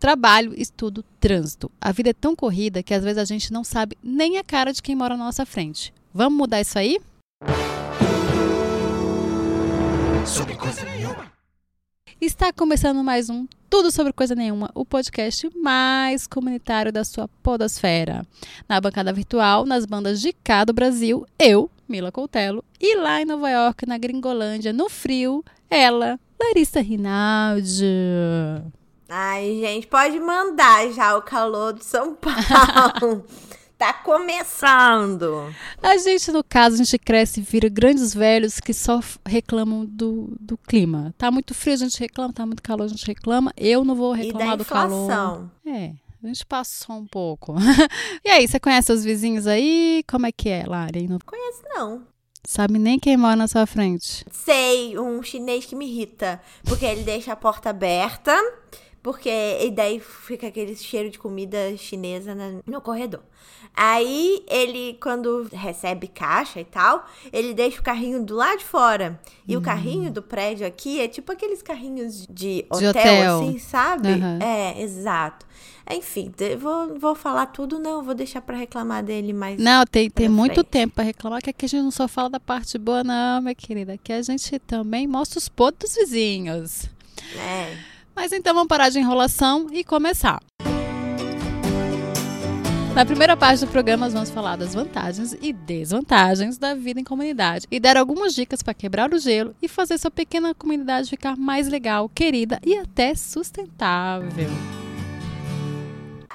Trabalho, estudo, trânsito. A vida é tão corrida que às vezes a gente não sabe nem a cara de quem mora na nossa frente. Vamos mudar isso aí? Sobre coisa nenhuma. Está começando mais um Tudo sobre Coisa Nenhuma, o podcast mais comunitário da sua podosfera. Na bancada virtual, nas bandas de cá do Brasil, eu, Mila Coutelo, e lá em Nova York, na Gringolândia, no frio, ela, Larissa Rinaldi. Ai, gente, pode mandar já o calor de São Paulo. tá começando. A gente, no caso, a gente cresce e vira grandes velhos que só reclamam do, do clima. Tá muito frio, a gente reclama, tá muito calor, a gente reclama. Eu não vou reclamar do calor. É. A gente passou um pouco. e aí, você conhece os vizinhos aí? Como é que é, Lari? Não conheço, não. Sabe nem quem mora na sua frente. Sei, um chinês que me irrita. Porque ele deixa a porta aberta. Porque e daí fica aquele cheiro de comida chinesa no corredor. Aí ele, quando recebe caixa e tal, ele deixa o carrinho do lado de fora. E o carrinho do prédio aqui é tipo aqueles carrinhos de hotel, de hotel. assim, sabe? Uhum. É, exato. Enfim, vou, vou falar tudo, não, vou deixar para reclamar dele mais. Não, tem, tem muito tempo para reclamar, que aqui a gente não só fala da parte boa, não, minha querida. Aqui a gente também mostra os podres dos vizinhos. É. Mas então vamos parar de enrolação e começar. Na primeira parte do programa, nós vamos falar das vantagens e desvantagens da vida em comunidade e dar algumas dicas para quebrar o gelo e fazer sua pequena comunidade ficar mais legal, querida e até sustentável.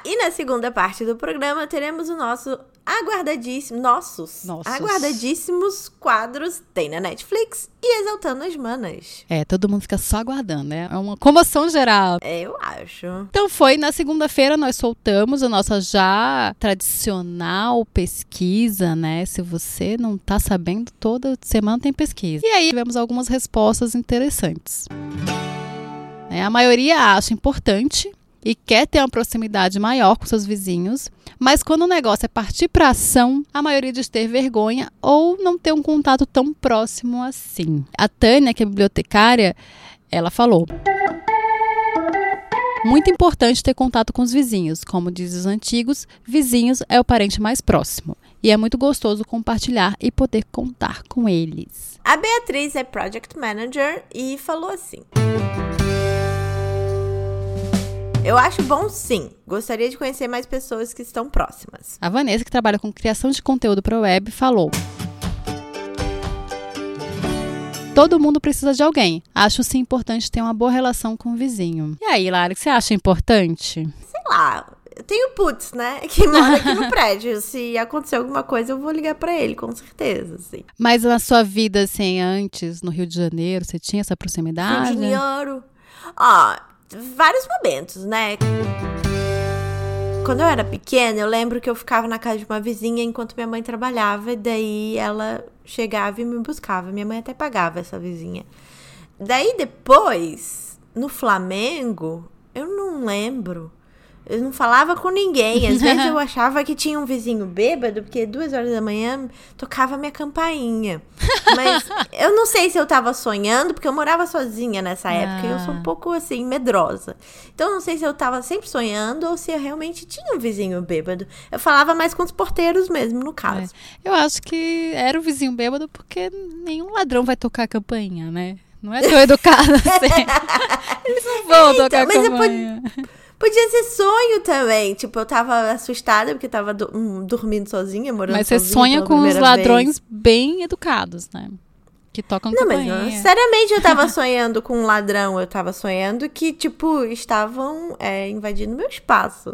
E na segunda parte do programa teremos o nosso aguardadíssimo, nossos, nossos, aguardadíssimos quadros tem na Netflix e Exaltando as Manas. É, todo mundo fica só aguardando, né? É uma comoção geral. É, eu acho. Então foi, na segunda-feira nós soltamos a nossa já tradicional pesquisa, né? Se você não tá sabendo, toda semana tem pesquisa. E aí tivemos algumas respostas interessantes. É, a maioria acha importante e quer ter uma proximidade maior com seus vizinhos, mas quando o negócio é partir para ação, a maioria diz ter vergonha ou não ter um contato tão próximo assim. A Tânia, que é bibliotecária, ela falou: muito importante ter contato com os vizinhos. Como dizem os antigos, vizinhos é o parente mais próximo. E é muito gostoso compartilhar e poder contar com eles. A Beatriz é Project Manager e falou assim. Eu acho bom sim. Gostaria de conhecer mais pessoas que estão próximas. A Vanessa, que trabalha com criação de conteúdo para web, falou. Todo mundo precisa de alguém. Acho sim importante ter uma boa relação com o vizinho. E aí, Lara, o que você acha importante? Sei lá. Eu tenho putz, né? Que mora aqui no prédio. Se acontecer alguma coisa, eu vou ligar para ele, com certeza, assim. Mas na sua vida, assim, antes, no Rio de Janeiro, você tinha essa proximidade? Rio de Janeiro. Ó, vários momentos, né? Quando eu era pequena, eu lembro que eu ficava na casa de uma vizinha enquanto minha mãe trabalhava, e daí ela chegava e me buscava. Minha mãe até pagava essa vizinha. Daí depois, no Flamengo, eu não lembro. Eu não falava com ninguém. Às vezes eu achava que tinha um vizinho bêbado, porque duas horas da manhã tocava minha campainha. Mas eu não sei se eu tava sonhando, porque eu morava sozinha nessa época ah. e eu sou um ah. pouco assim, medrosa. Então eu não sei se eu tava sempre sonhando ou se eu realmente tinha um vizinho bêbado. Eu falava mais com os porteiros mesmo, no caso. É. Eu acho que era o vizinho bêbado porque nenhum ladrão vai tocar a campainha, né? Não é tão educado assim. Eles não vão então, tocar a campainha. Podia ser sonho também. Tipo, eu tava assustada porque tava do, um, dormindo sozinha, morando Mas você sonha com os ladrões vez. bem educados, né? Que tocam Não, mas não, sinceramente eu tava sonhando com um ladrão. Eu tava sonhando que, tipo, estavam é, invadindo meu espaço.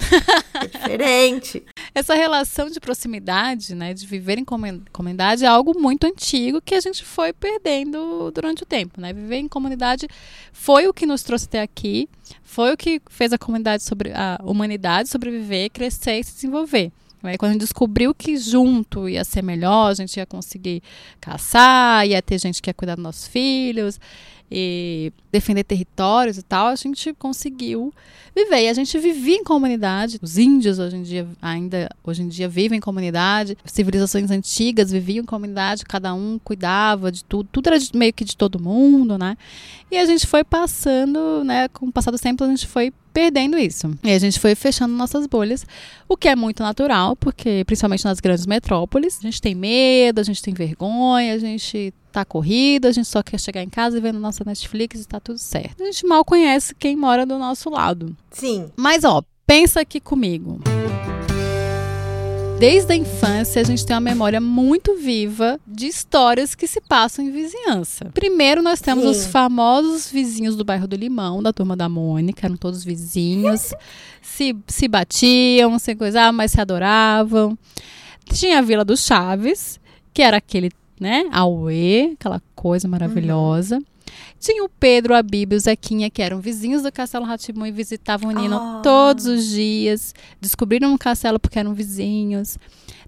É diferente. Essa relação de proximidade, né? De viver em comunidade é algo muito antigo que a gente foi perdendo durante o tempo, né? Viver em comunidade foi o que nos trouxe até aqui, foi o que fez a comunidade sobre a humanidade sobreviver, crescer e se desenvolver. Aí quando a gente descobriu que junto ia ser melhor, a gente ia conseguir caçar, ia ter gente que ia cuidar dos nossos filhos e defender territórios e tal, a gente conseguiu viver. E a gente vivia em comunidade. Os índios hoje em dia ainda hoje em dia vivem em comunidade. Civilizações antigas viviam em comunidade, cada um cuidava de tudo, tudo era meio que de todo mundo, né? E a gente foi passando, né, com o passar do tempo a gente foi perdendo isso. E a gente foi fechando nossas bolhas, o que é muito natural, porque principalmente nas grandes metrópoles, a gente tem medo, a gente tem vergonha, a gente tá corrida, a gente só quer chegar em casa e ver nossa Netflix e tá tudo certo. A gente mal conhece quem mora do nosso lado. Sim. Mas ó, pensa aqui comigo. Desde a infância, a gente tem uma memória muito viva de histórias que se passam em vizinhança. Primeiro, nós temos Sim. os famosos vizinhos do bairro do Limão, da turma da Mônica, eram todos vizinhos, se, se batiam, se coisavam, mas se adoravam. Tinha a Vila dos Chaves, que era aquele, né, Aue, aquela coisa maravilhosa. Tinha o Pedro, a Bíblia e o Zequinha, que eram vizinhos do Castelo Ratimbu e visitavam o Nino Ah. todos os dias. Descobriram o castelo porque eram vizinhos.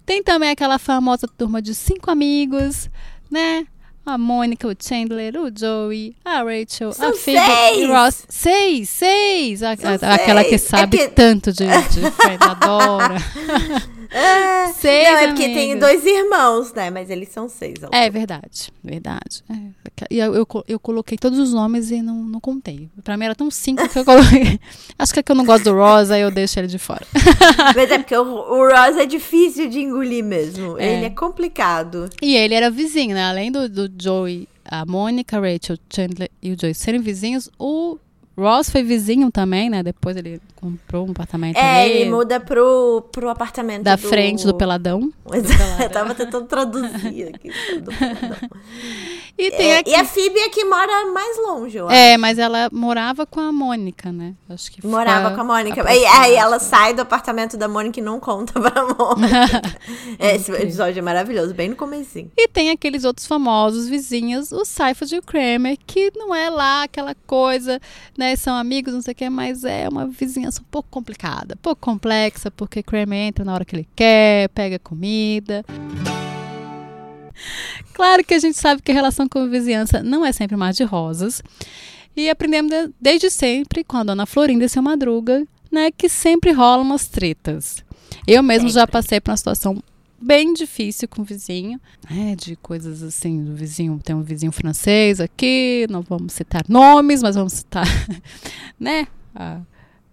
Tem também aquela famosa turma de cinco amigos, né? A Mônica, o Chandler, o Joey, a Rachel, São a Phoebe e seis! Ross. Seis, seis! A- a- aquela que seis. sabe É que- tanto de, de Fred adora. É, Seis não, é porque tem amigos. dois irmãos, né? Mas eles são seis. ao É verdade, verdade. É. E eu, eu, eu coloquei todos os nomes e não, não contei. Pra mim era tão cinco que eu coloquei. Acho que é que eu não gosto do Rosa, aí eu deixo ele de fora. Mas é porque o, o Ross é difícil de engolir mesmo. É. Ele é complicado. E ele era vizinho, né? Além do, do Joey, a Mônica, Rachel, Chandler e o Joey serem vizinhos, o Ross foi vizinho também, né? Depois ele comprou um apartamento É, ali, ele muda pro, pro apartamento da do... frente do Peladão. Eu tava tentando traduzir aqui. do Peladão. E tem É, aqui. e a Phoebe é que mora mais longe, eu acho. É, mas ela morava com a Mônica, né? Acho que Morava com a Mônica. Aí, aí ela sai do apartamento da Mônica e não conta pra Mônica. Esse episódio é maravilhoso, bem no comecinho. E tem aqueles outros famosos vizinhos, o Seifert e o Kramer, que não é lá aquela coisa, né? São amigos, não sei o que, mas é uma vizinhança um pouco complicada, um pouco complexa, porque Kramer entra na hora que ele quer, pega comida. Claro que a gente sabe que a relação com a vizinhança não é sempre mar de rosas. E aprendemos de- desde sempre com a dona Florinda e seu Madruga, né, que sempre rolam umas tretas. Eu mesmo já passei por uma situação bem difícil com o vizinho, né, de coisas assim, do vizinho, tem um vizinho francês aqui, não vamos citar nomes, mas vamos citar, né, a,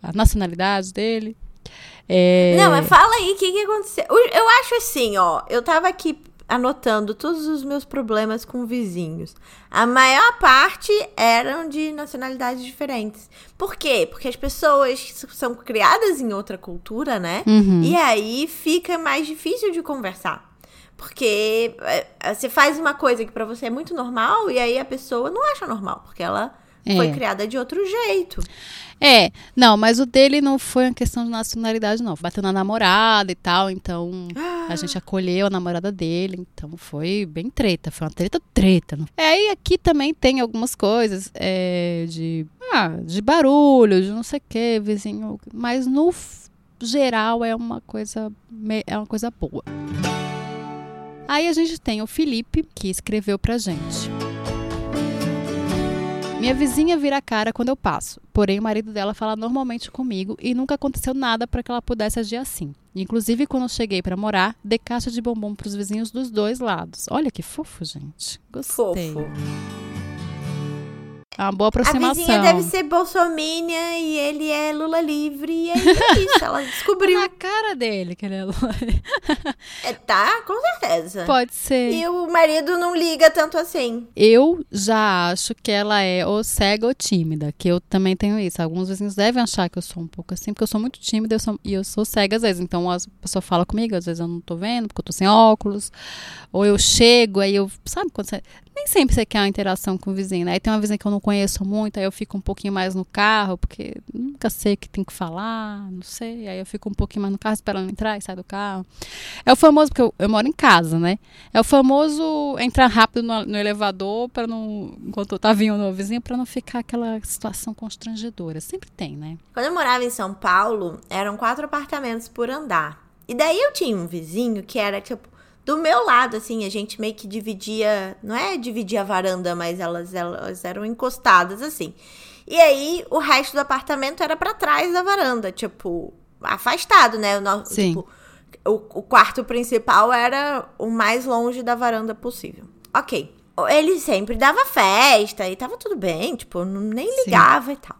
a nacionalidade dele. É, Não, mas fala aí o que, que aconteceu. Eu- Eu acho assim, ó. Eu tava aqui anotando todos os meus problemas com vizinhos. A maior parte eram de nacionalidades diferentes. Por quê? Porque as pessoas são criadas em outra cultura, né? Uhum. E aí fica mais difícil de conversar. Porque é, você faz uma coisa que pra você é muito normal e aí a pessoa não acha normal, porque ela É. foi criada de outro jeito. É, não, mas o dele não foi uma questão de nacionalidade, não. Bateu na namorada e tal, então a gente acolheu a namorada dele, então foi bem treta, foi uma treta treta. É, e aqui também tem algumas coisas é, de, ah, de barulho, de não sei o que, vizinho, mas no geral é uma coisa, é uma coisa boa. Aí a gente tem o Felipe, que escreveu pra gente. Minha vizinha vira a cara quando eu passo, porém o marido dela fala normalmente comigo e nunca aconteceu nada para que ela pudesse agir assim. Inclusive, quando cheguei para morar, dei caixa de bombom para os vizinhos dos dois lados. Olha que fofo, gente. Gostei. Fofo. É uma boa A aproximação. vizinha deve ser bolsomínia e ele é Lula livre. E é isso, ela descobriu. na cara dele que ele é loiro. É, tá, com certeza. Pode ser. E o marido não liga tanto assim. Eu já acho que ela é ou cega ou tímida, que eu também tenho isso. Alguns vizinhos devem achar que eu sou um pouco assim, porque eu sou muito tímida eu sou- e eu sou cega às vezes. Então a pessoa fala comigo, às vezes eu não tô vendo, porque eu tô sem óculos. Ou eu chego, aí eu. Sabe quando você. Nem sempre você quer uma interação com o vizinho, né? Aí tem uma vizinha que eu não conheço muito, aí eu fico um pouquinho mais no carro, porque nunca sei o que tem que falar, não sei. Aí eu fico um pouquinho mais no carro esperando entrar e sair do carro. É o famoso, porque eu, eu moro em casa, né? É o famoso entrar rápido no, no elevador para não. Enquanto tá vindo o vizinho, para não ficar aquela situação constrangedora. Sempre tem, né? Quando eu morava em São Paulo, eram quatro apartamentos por andar. E daí eu tinha um vizinho que era, tipo, do meu lado, assim, a gente meio que dividia. Não é dividir a varanda, mas elas, elas eram encostadas, assim. E aí o resto do apartamento era pra trás da varanda, tipo, afastado, né? O, no- Sim. tipo, o, o quarto principal era o mais longe da varanda possível. Ok. Ele sempre dava festa e tava tudo bem, tipo, nem Sim. ligava e tal.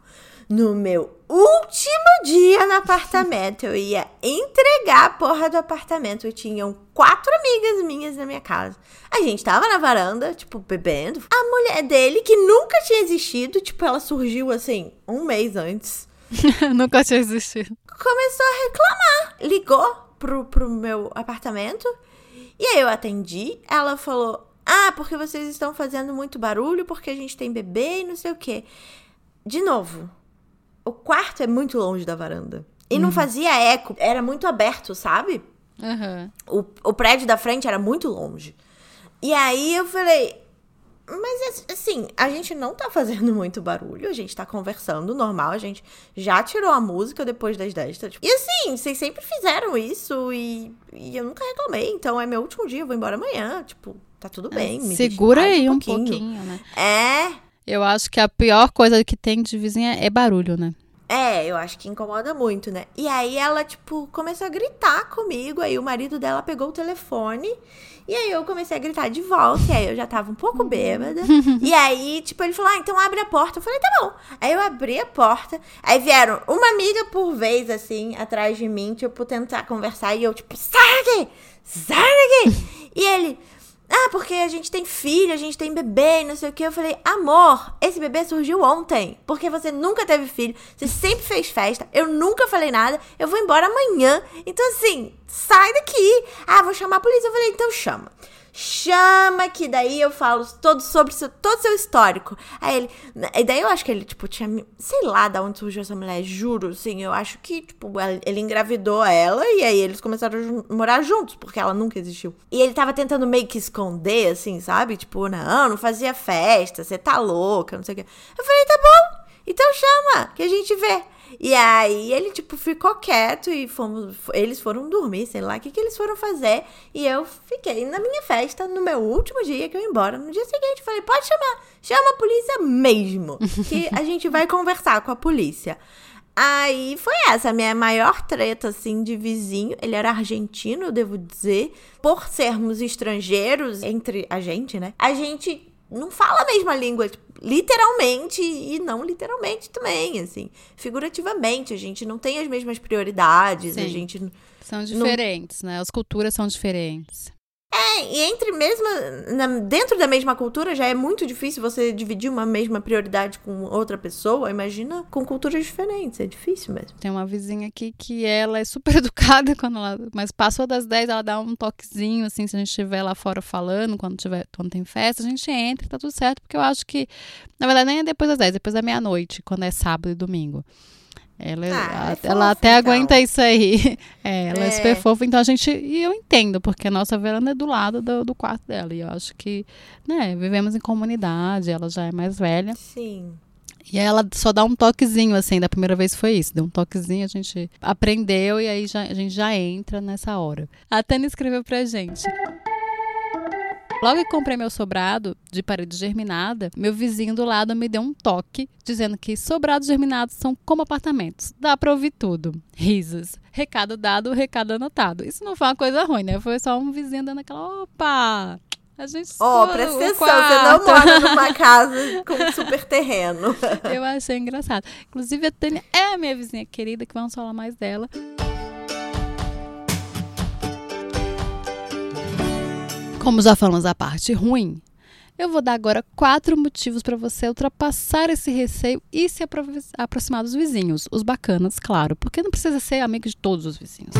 No meu último dia no apartamento, eu ia entregar a porra do apartamento. E tinham quatro amigas minhas na minha casa. A gente tava na varanda, tipo, bebendo. A mulher dele, que nunca tinha existido, tipo, ela surgiu assim, um mês antes. nunca tinha existido. Começou a reclamar. Ligou pro, pro meu apartamento. E aí eu atendi. Ela falou: Ah, porque vocês estão fazendo muito barulho, porque a gente tem bebê e não sei o quê. De novo, o quarto é muito longe da varanda. E uhum. não fazia eco, era muito aberto, sabe? Uhum. O, o prédio da frente era muito longe. E aí eu falei, mas assim, a gente não tá fazendo muito barulho, a gente tá conversando normal, a gente já tirou a música depois das 10. Tá, tipo... E assim, vocês sempre fizeram isso e, e, eu nunca reclamei, então é meu último dia, eu vou embora amanhã, tipo, tá tudo é, bem. É, segura aí um pouquinho. um pouquinho, né? É. Eu acho que a pior coisa que tem de vizinha é barulho, né? É, eu acho que incomoda muito, né? E aí ela, tipo, começou a gritar comigo. Aí o marido dela pegou o telefone. E aí eu comecei a gritar de volta. E aí eu já tava um pouco bêbada. e aí, tipo, ele falou: Ah, então abre a porta. Eu falei: Tá bom. Aí eu abri a porta. Aí vieram uma amiga por vez, assim, atrás de mim, tipo, tentar conversar. E eu, tipo, sai daqui! Sai daqui! e ele. Ah, porque a gente tem filho, a gente tem bebê, não sei o que. Eu falei, amor, esse bebê surgiu ontem. Porque você nunca teve filho, você sempre fez festa, eu nunca falei nada, eu vou embora amanhã. Então, assim, sai daqui. Ah, vou chamar a polícia. Eu falei, então chama chama que daí eu falo todo sobre seu, todo seu histórico. Aí ele, e daí eu acho que ele, tipo, tinha, sei lá da onde surgiu essa mulher, juro, assim, eu acho que, tipo, ele engravidou ela e aí eles começaram a morar juntos, porque ela nunca existiu. E ele tava tentando meio que esconder, assim, sabe? Tipo, não, não fazia festa, você tá louca, não sei o que. Eu falei, tá bom, então chama, que a gente vê. E aí ele, tipo, ficou quieto e fomos. Eles foram dormir, sei lá, o que, que eles foram fazer. E eu fiquei na minha festa no meu último dia que eu ia embora. No dia seguinte, falei, pode chamar, chama a polícia mesmo. Que a gente vai conversar com a polícia. Aí foi essa a minha maior treta, assim, de vizinho. Ele era argentino, eu devo dizer. Por sermos estrangeiros entre a gente, né? A gente não fala a mesma língua, tipo, literalmente e não literalmente também, assim. Figurativamente, a gente não tem as mesmas prioridades, Sim. a gente são diferentes, não... né? As culturas são diferentes. É, e entre mesmo. Na, dentro da mesma cultura já é muito difícil você dividir uma mesma prioridade com outra pessoa. Imagina com culturas diferentes. É difícil mesmo. Tem uma vizinha aqui que ela é super educada quando ela. Mas passou das 10, ela dá um toquezinho, assim, se a gente estiver lá fora falando, quando, tiver, quando tem festa, a gente entra tá tudo certo. Porque eu acho que. Na verdade, nem é depois das 10, é depois da meia-noite, quando é sábado e domingo. Ela, ah, é ela até então. aguenta isso aí. É, ela é. é. super fofa, então a gente. E eu entendo, porque a nossa veranda é do lado do, do quarto dela. E eu acho que, né, vivemos em comunidade, ela já é mais velha. Sim. E aí ela só dá um toquezinho, assim, da primeira vez foi isso. Deu um toquezinho, a gente aprendeu e aí já, a gente já entra nessa hora. A Tânia escreveu pra gente. Logo que comprei meu sobrado de parede germinada, meu vizinho do lado me deu um toque, dizendo que sobrados germinados são como apartamentos. Dá pra ouvir tudo. Risos. Recado dado, recado anotado. Isso não foi uma coisa ruim, né? Foi só um vizinho dando aquela. Opa! A gente Ó, oh, presta atenção, você não mora numa casa com super terreno. Eu achei engraçado. Inclusive, a Tânia é a minha vizinha querida, que vamos falar mais dela. Como já falamos a parte ruim, eu vou dar agora quatro motivos para você ultrapassar esse receio e se aproximar dos vizinhos. Os bacanas, claro, porque não precisa ser amigo de todos os vizinhos.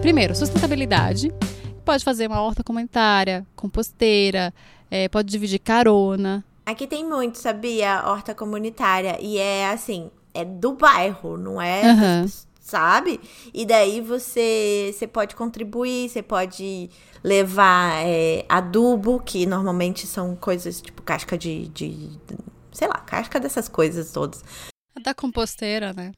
Primeiro, sustentabilidade. Pode fazer uma horta comunitária, composteira, é, pode dividir carona. Aqui tem muito, sabia? Horta comunitária. E é assim, é do bairro, não é uhum sabe? E daí você, você pode contribuir, você pode levar é, adubo, que normalmente são coisas tipo casca de, de. Sei lá, casca dessas coisas todas. Da composteira, né?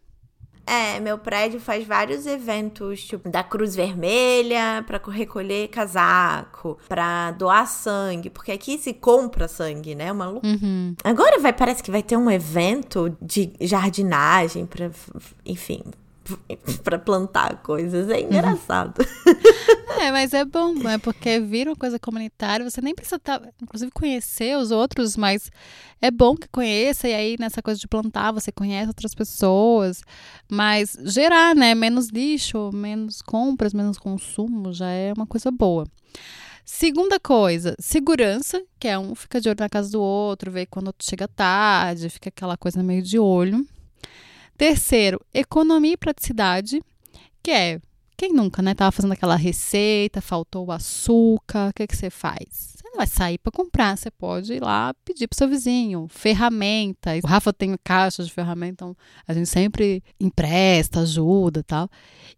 É, meu prédio faz vários eventos, tipo, da Cruz Vermelha, para recolher casaco, para doar sangue, porque aqui se compra sangue, né? Uma uhum. Agora vai, parece que vai ter um evento de jardinagem para, enfim, para plantar coisas. É engraçado. É, mas é bom, é porque vira uma coisa comunitária, você nem precisa tá, inclusive, conhecer os outros, mas é bom que conheça, e aí nessa coisa de plantar, você conhece outras pessoas, mas gerar, né, menos lixo, menos compras, menos consumo, já é uma coisa boa. Segunda coisa, segurança, que é um fica de olho na casa do outro, vê quando chega tarde, fica aquela coisa meio de olho. Terceiro, economia e praticidade, que é quem nunca, né? Tava fazendo aquela receita, faltou o açúcar, o que, que você faz? Vai sair para comprar, você pode ir lá pedir pro seu vizinho. Ferramentas. O Rafa tem caixa de ferramentas, então a gente sempre empresta, ajuda tal.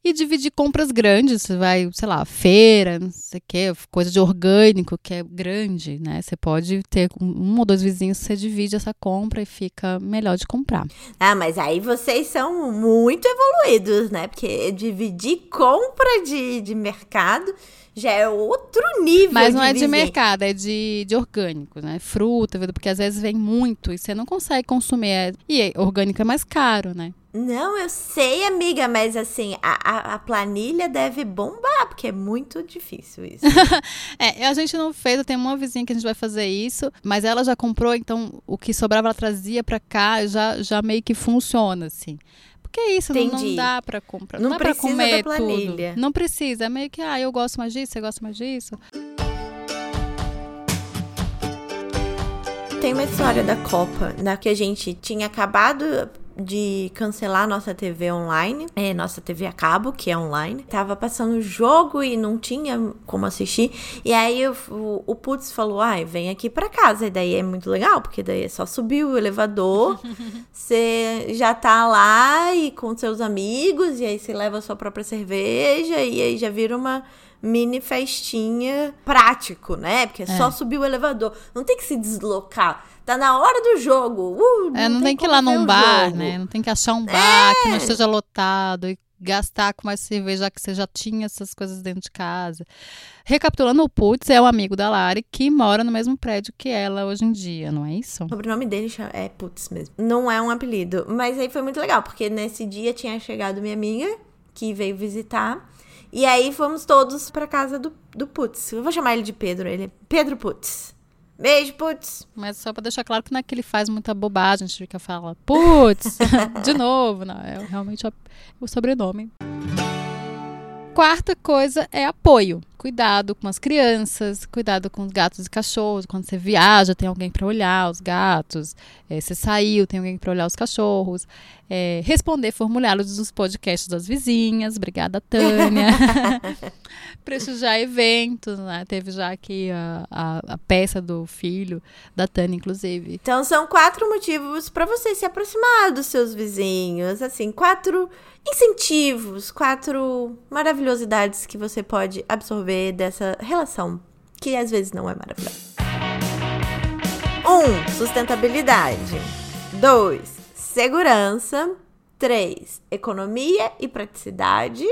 E dividir compras grandes, você vai, sei lá, feira, não sei o quê, coisa de orgânico que é grande, né? Você pode ter um ou dois vizinhos, você divide essa compra e fica melhor de comprar. Ah, mas aí vocês são muito evoluídos, né? Porque dividir compra de, de mercado já é outro nível. Mas não de é de mercado, é de, de orgânico, né? Fruta, porque às vezes vem muito e você não consegue consumir. É, e orgânico é mais caro, né? Não, eu sei, amiga, mas assim, a, a, a, planilha deve bombar, porque é muito difícil isso. é, a gente não fez, eu tenho uma vizinha que a gente vai fazer isso, mas ela já comprou, então o que sobrava ela trazia para cá, já, já meio que funciona, assim. Porque é isso, não, não, dá para comprar. Não, não dá pra comer tudo. Não precisa. É meio que, ah, eu gosto mais disso, você gosta mais disso. Tem uma história da Copa, na que a gente tinha acabado de cancelar nossa TV online, é, nossa TV a cabo, que é online. Tava passando jogo e não tinha como assistir. E aí o, o, o Putz falou: ai, vem aqui pra casa. E daí é muito legal, porque daí é só subir o elevador, você já tá lá e com seus amigos, e aí você leva a sua própria cerveja, e aí já vira uma mini festinha prático, né? Porque é, é. só subir o elevador. Não tem que se deslocar. Tá na hora do jogo. Uh, é, não, não tem, tem que ir lá num bar, jogo. né? Não tem que achar um bar é. que não esteja lotado e gastar com mais cerveja, que você já tinha essas coisas dentro de casa. Recapitulando, o Putz é o amigo da Lari que mora no mesmo prédio que ela hoje em dia, não é isso? O sobrenome dele é Putz mesmo. Não é um apelido. Mas aí foi muito legal, porque nesse dia tinha chegado minha amiga, que veio visitar. E aí fomos todos pra casa do, do Putz. Eu vou chamar ele de Pedro. Ele é Pedro Putz. Beijo, putz. Mas só pra deixar claro que não é que ele faz muita bobagem, a gente fica falando, putz, de novo. Não, é realmente o sobrenome. Quarta coisa é apoio cuidado com as crianças, cuidado com os gatos e cachorros. Quando você viaja, tem alguém para olhar os gatos. É, você saiu, tem alguém para olhar os cachorros. É, responder formulários dos podcasts das vizinhas. Obrigada, Tânia. Prestigiar eventos, né? Teve já aqui a, a, a, peça do filho da Tânia, inclusive. Então, são quatro motivos para você se aproximar dos seus vizinhos. Assim, quatro incentivos, quatro maravilhosidades que você pode absorver dessa relação, que às vezes não é maravilhosa. 1. Um, sustentabilidade. 2. Segurança. 3. Economia e praticidade.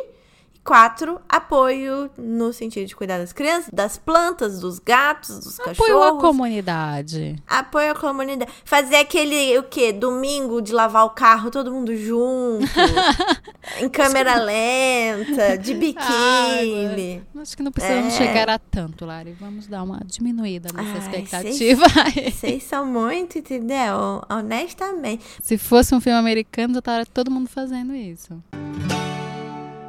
Quatro, apoio no sentido de cuidar das crianças, das plantas, dos gatos, dos apoio cachorros. Apoio à comunidade. Apoio à comunidade. Fazer aquele, o quê? Domingo de lavar o carro, todo mundo junto. em câmera lenta, de biquíni. Ah, acho que não precisamos é. chegar a tanto, Lari. Vamos dar uma diminuída nessa Ai, expectativa. Vocês são muito, entendeu? Honestamente. Se fosse um filme americano, já estaria todo mundo fazendo isso.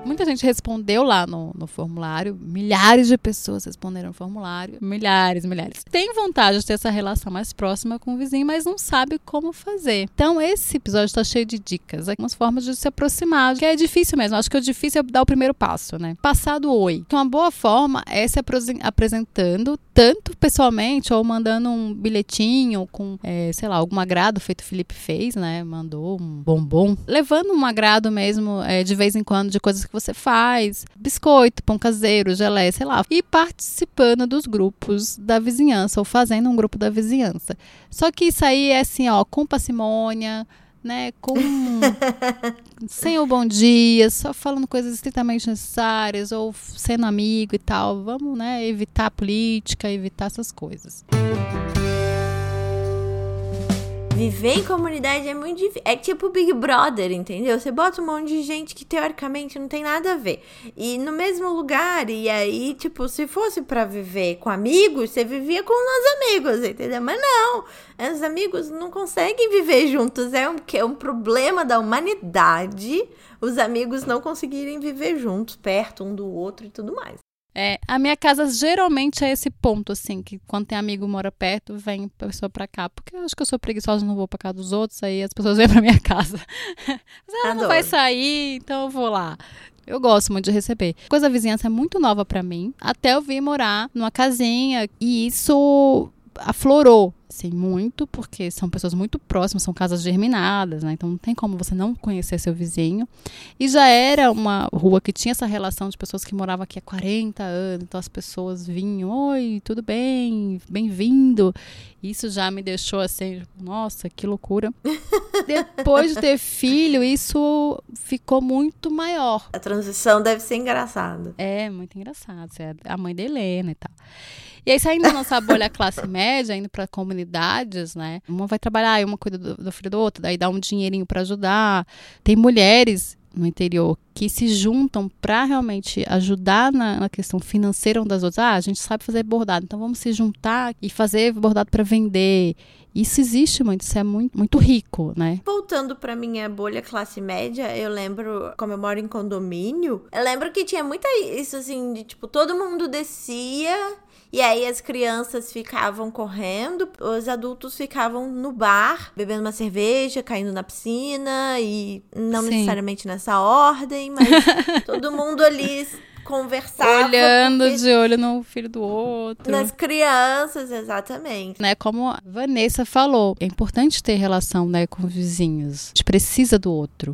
Muita gente respondeu lá no, no formulário, milhares de pessoas responderam no formulário, milhares, milhares. Tem vontade de ter essa relação mais próxima com o vizinho, mas não sabe como fazer. Então, esse episódio está cheio de dicas, algumas formas de se aproximar, que é difícil mesmo. Acho que o difícil é dar o primeiro passo, né? Passar do oi. Então, uma boa forma é se apresentando, tanto pessoalmente ou mandando um bilhetinho com, é, sei lá, algum agrado feito o Felipe fez, né? Mandou um bombom. Levando um agrado mesmo, é, de vez em quando, de coisas que você faz, biscoito, pão caseiro, gelé, sei lá, e participando dos grupos da vizinhança ou fazendo um grupo da vizinhança. Só que isso aí é assim, ó, com parcimônia, né, com sem o bom dia, só falando coisas estritamente necessárias ou sendo amigo e tal. Vamos, né, evitar política, evitar essas coisas. Viver em comunidade é muito difícil. É tipo Big Brother, entendeu? Você bota um monte de gente que teoricamente não tem nada a ver. E no mesmo lugar, e aí, tipo, se fosse para viver com amigos, você vivia com os amigos, entendeu? Mas não, os amigos não conseguem viver juntos. É um, é um problema da humanidade os amigos não conseguirem viver juntos, perto um do outro e tudo mais. É, a minha casa geralmente é esse ponto, assim, que quando tem amigo mora perto, vem pessoa pra cá. Porque eu acho que eu sou preguiçosa, não vou pra casa dos outros, aí as pessoas vêm pra minha casa. Mas ela não vai sair, então eu vou lá. Eu gosto muito de receber. Coisa da vizinhança é muito nova para mim. Até eu vir morar numa casinha. E isso aflorou, assim, muito, porque são pessoas muito próximas, são casas germinadas, né? Então não tem como você não conhecer seu vizinho. E já era uma rua que tinha essa relação de pessoas que moravam aqui há 40 anos, então as pessoas vinham, oi, tudo bem, bem-vindo. Isso já me deixou assim, nossa, que loucura. Depois de ter filho, isso ficou muito maior. A transição deve ser engraçada. É, muito engraçado. Você é a mãe da Helena e tal. E aí, saindo da nossa bolha classe média, indo para comunidades, né? Uma vai trabalhar, uma cuida do, do filho do outro, daí dá um dinheirinho para ajudar. Tem mulheres no interior que se juntam para realmente ajudar na, na, questão financeira das outras. Ah, a gente sabe fazer bordado, então vamos se juntar e fazer bordado para vender. Isso existe muito, isso é muito, muito rico, né? Voltando para minha bolha classe média, eu lembro, como eu moro em condomínio, eu lembro que tinha muita isso assim, de tipo, todo mundo descia e aí as crianças ficavam correndo, os adultos ficavam no bar, bebendo uma cerveja, caindo na piscina e não Sim. necessariamente nessa ordem, mas todo mundo ali conversava. Olhando de olho no filho do outro. Nas crianças, exatamente. Né, como a Vanessa falou, é importante ter relação né, com vizinhos. A gente precisa do outro.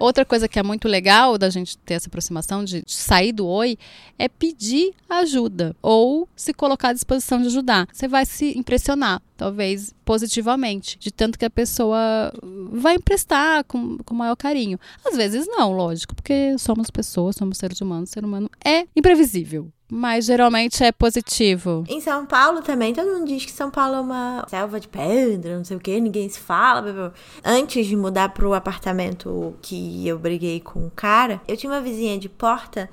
Outra coisa que é muito legal da gente ter essa aproximação de sair do oi é pedir ajuda ou se colocar à disposição de ajudar. Você vai se impressionar, talvez positivamente, de tanto que a pessoa vai emprestar com, com maior carinho. Às vezes não, lógico, porque somos pessoas, somos seres humanos, o ser humano é imprevisível. Mas geralmente é positivo. Em São Paulo também, todo mundo diz que São Paulo é uma selva de pedra, não sei o que, ninguém se fala. Antes de mudar pro apartamento que eu briguei com o cara, eu tinha uma vizinha de porta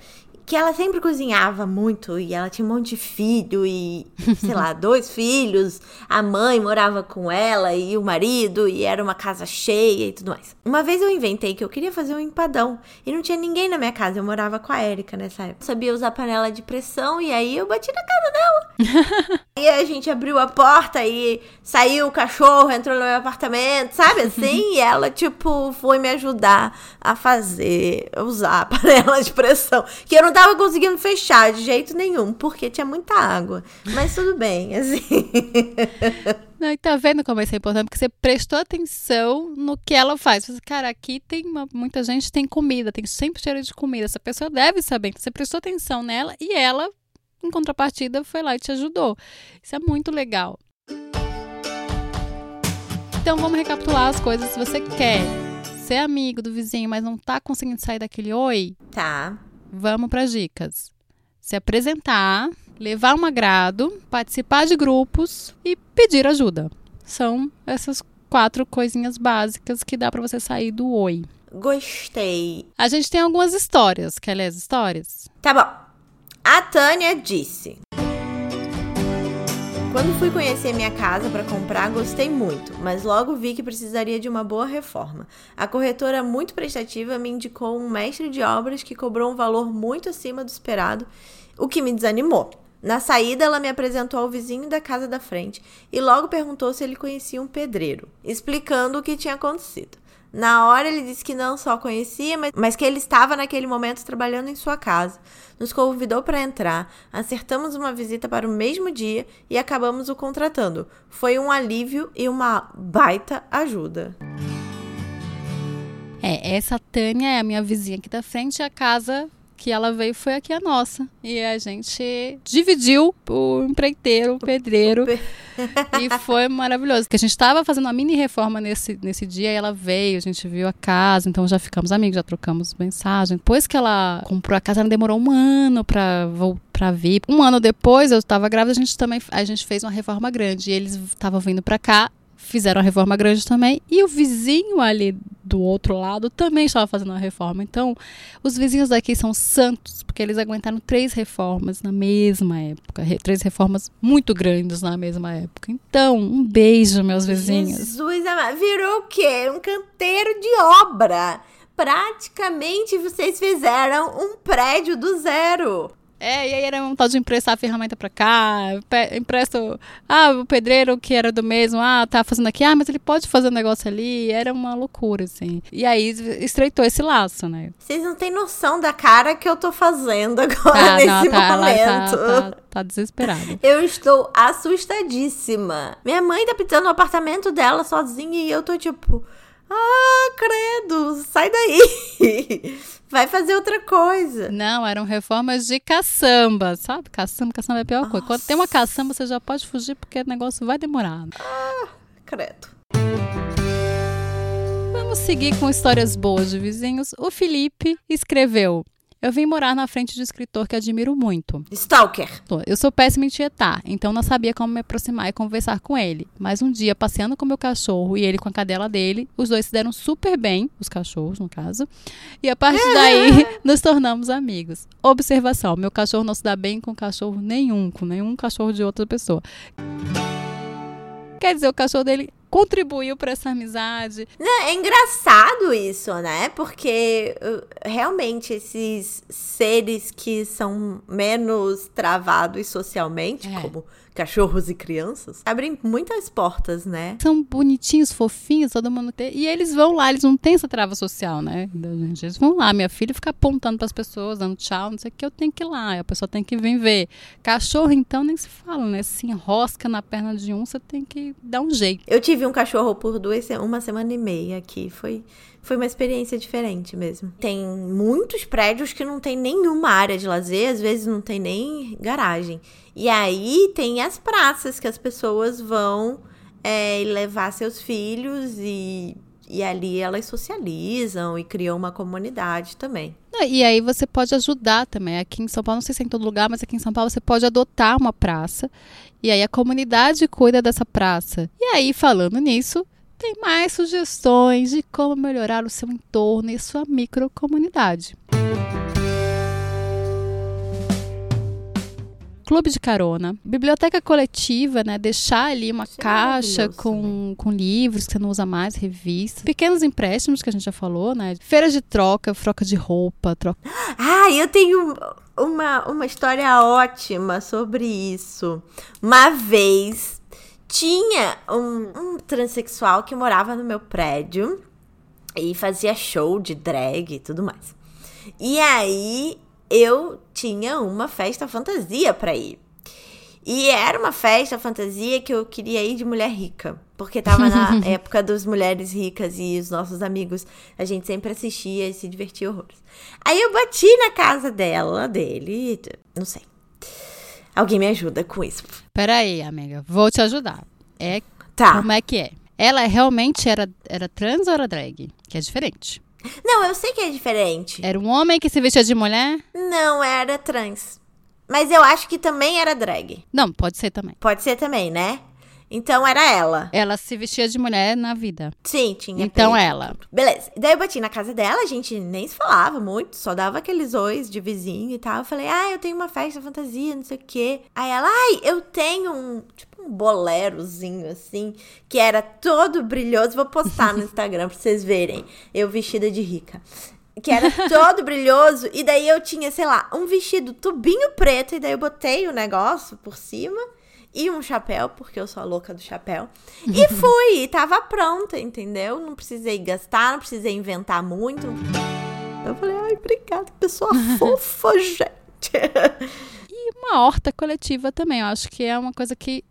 que ela sempre cozinhava muito e ela tinha um monte de filho e, sei lá, dois filhos. A mãe morava com ela e o marido e era uma casa cheia e tudo mais. Uma vez eu inventei que eu queria fazer um empadão e não tinha ninguém na minha casa. Eu morava com a Érica nessa época. sabia usar panela de pressão e aí eu bati na casa dela. e a gente abriu a porta e saiu o cachorro, entrou no meu apartamento, sabe assim? e ela, tipo, foi me ajudar a fazer, usar a panela de pressão. Que eu não tava conseguindo fechar de jeito nenhum, porque tinha muita água. Mas tudo bem, assim. Não, e tá vendo como isso é importante? Porque você prestou atenção no que ela faz. Você, cara, aqui tem uma, muita gente tem comida, tem sempre cheiro de comida. Essa pessoa deve saber. Então, você prestou atenção nela e ela, em contrapartida, foi lá e te ajudou. Isso é muito legal. Então vamos recapitular as coisas. Se você quer ser amigo do vizinho, mas não tá conseguindo sair daquele oi. Tá. Vamos para as dicas. Se apresentar, levar um agrado, participar de grupos e pedir ajuda. São essas quatro coisinhas básicas que dá para você sair do oi. Gostei. A gente tem algumas histórias. Quer ler as histórias? Tá bom. A Tânia disse: quando fui conhecer minha casa para comprar, gostei muito, mas logo vi que precisaria de uma boa reforma. A corretora muito prestativa me indicou um mestre de obras que cobrou um valor muito acima do esperado, o que me desanimou. Na saída, ela me apresentou ao vizinho da casa da frente e logo perguntou se ele conhecia um pedreiro, explicando o que tinha acontecido. Na hora ele disse que não só conhecia, mas que ele estava naquele momento trabalhando em sua casa. Nos convidou para entrar, acertamos uma visita para o mesmo dia e acabamos o contratando. Foi um alívio e uma baita ajuda. É, essa Tânia é a minha vizinha aqui da frente, a casa que ela veio foi aqui a nossa. E a gente dividiu o empreiteiro, o pedreiro. e foi maravilhoso. Porque a gente estava fazendo uma mini reforma nesse, nesse dia e ela veio, a gente viu a casa, então já ficamos amigos, já trocamos mensagem. Depois que ela comprou a casa, ela demorou um ano para voltar para vir. Um ano depois, eu estava grávida, a gente também a gente fez uma reforma grande e eles estavam vindo para cá fizeram a reforma grande também. E o vizinho ali do outro lado também estava fazendo a reforma. Então, os vizinhos daqui são santos, porque eles aguentaram três reformas na mesma época. Três reformas muito grandes na mesma época. Então, um beijo, meus vizinhos. Jesus. Virou o quê? Um canteiro de obra. Praticamente vocês fizeram um prédio do zero. É, e aí era um tal de emprestar a ferramenta pra cá, empresto. Ah, o pedreiro que era do mesmo, ah, tá fazendo aqui, ah, mas ele pode fazer um negócio ali. Era uma loucura, assim. E aí estreitou esse laço, né? Vocês não têm noção da cara que eu tô fazendo agora tá, nesse não, tá, momento. Ela tá, tá, tá desesperada. Eu estou assustadíssima. Minha mãe tá pintando no apartamento dela sozinha e eu tô tipo. Ah, credo, sai daí. Vai fazer outra coisa. Não, eram reformas de caçamba, sabe? Caçamba, caçamba é a pior Nossa. coisa. Quando tem uma caçamba, você já pode fugir porque o negócio vai demorar. Ah, credo. Vamos seguir com histórias boas de vizinhos. O Felipe escreveu: eu vim morar na frente de um escritor que admiro muito. Stalker. Eu sou péssima em tietar, então não sabia como me aproximar e conversar com ele. Mas um dia, passeando com meu cachorro e ele com a cadela dele, os dois se deram super bem, os cachorros, no caso. E a partir daí, nos tornamos amigos. Observação: meu cachorro não se dá bem com cachorro nenhum, com nenhum cachorro de outra pessoa. Quer dizer, o cachorro dele contribuiu para essa amizade. É engraçado isso, né? Porque uh, realmente esses seres que são menos travados socialmente, é. como cachorros e crianças, abrem muitas portas, né? São bonitinhos, fofinhos, todo mundo tem. E eles vão lá, eles não têm essa trava social, né? Eles vão lá, minha filha fica apontando para as pessoas, dando tchau, não sei o que, eu tenho que ir lá, a pessoa tem que vir ver. Cachorro, então, nem se fala, né? Se enrosca na perna de um, você tem que dar um jeito. Eu tive um cachorro por duas, uma semana e meia aqui, foi foi uma experiência diferente mesmo. Tem muitos prédios que não tem nenhuma área de lazer, às vezes não tem nem garagem. E aí tem as praças que as pessoas vão é, levar seus filhos e, e ali elas socializam e criam uma comunidade também. E aí você pode ajudar também. Aqui em São Paulo, não sei se é em todo lugar, mas aqui em São Paulo você pode adotar uma praça. E aí a comunidade cuida dessa praça. E aí, falando nisso, tem mais sugestões de como melhorar o seu entorno e sua microcomunidade. Clube de carona, biblioteca coletiva, né? Deixar ali uma Isso é caixa é com, com livros que você não usa mais, revistas. Pequenos empréstimos que a gente já falou, né? Feiras de troca, troca de roupa, troca. Ah, eu tenho uma, uma história ótima sobre isso. Uma vez tinha um, um transexual que morava no meu prédio e fazia show de drag e tudo mais. E aí eu tinha uma festa fantasia para ir. E era uma festa fantasia que eu queria ir de mulher rica. Porque tava na época das mulheres ricas e os nossos amigos, a gente sempre assistia e se divertia horrores. Aí eu bati na casa dela, dele, não sei. Alguém me ajuda com isso. Peraí, amiga, vou te ajudar. É tá. como é que é? Ela realmente era, era trans ou era drag? Que é diferente. Não, eu sei que é diferente. Era um homem que se vestia de mulher? Não, era trans. Mas eu acho que também era drag. Não, pode ser também. Pode ser também, né? Então era ela. Ela se vestia de mulher na vida. Sim, tinha. Então peito. ela. Beleza. Daí eu bati na casa dela, a gente nem se falava muito, só dava aqueles ois de vizinho e tal. Eu falei, ah, eu tenho uma festa fantasia, não sei o quê. Aí ela, ai, eu tenho um, tipo, um bolerozinho assim, que era todo brilhoso. Vou postar no Instagram pra vocês verem. Eu vestida de rica que era todo brilhoso, e daí eu tinha, sei lá, um vestido tubinho preto, e daí eu botei o negócio por cima, e um chapéu, porque eu sou a louca do chapéu. E fui, e tava pronta, entendeu? Não precisei gastar, não precisei inventar muito. Eu falei, ai, obrigada, pessoa fofa, gente. E uma horta coletiva também, eu acho que é uma coisa que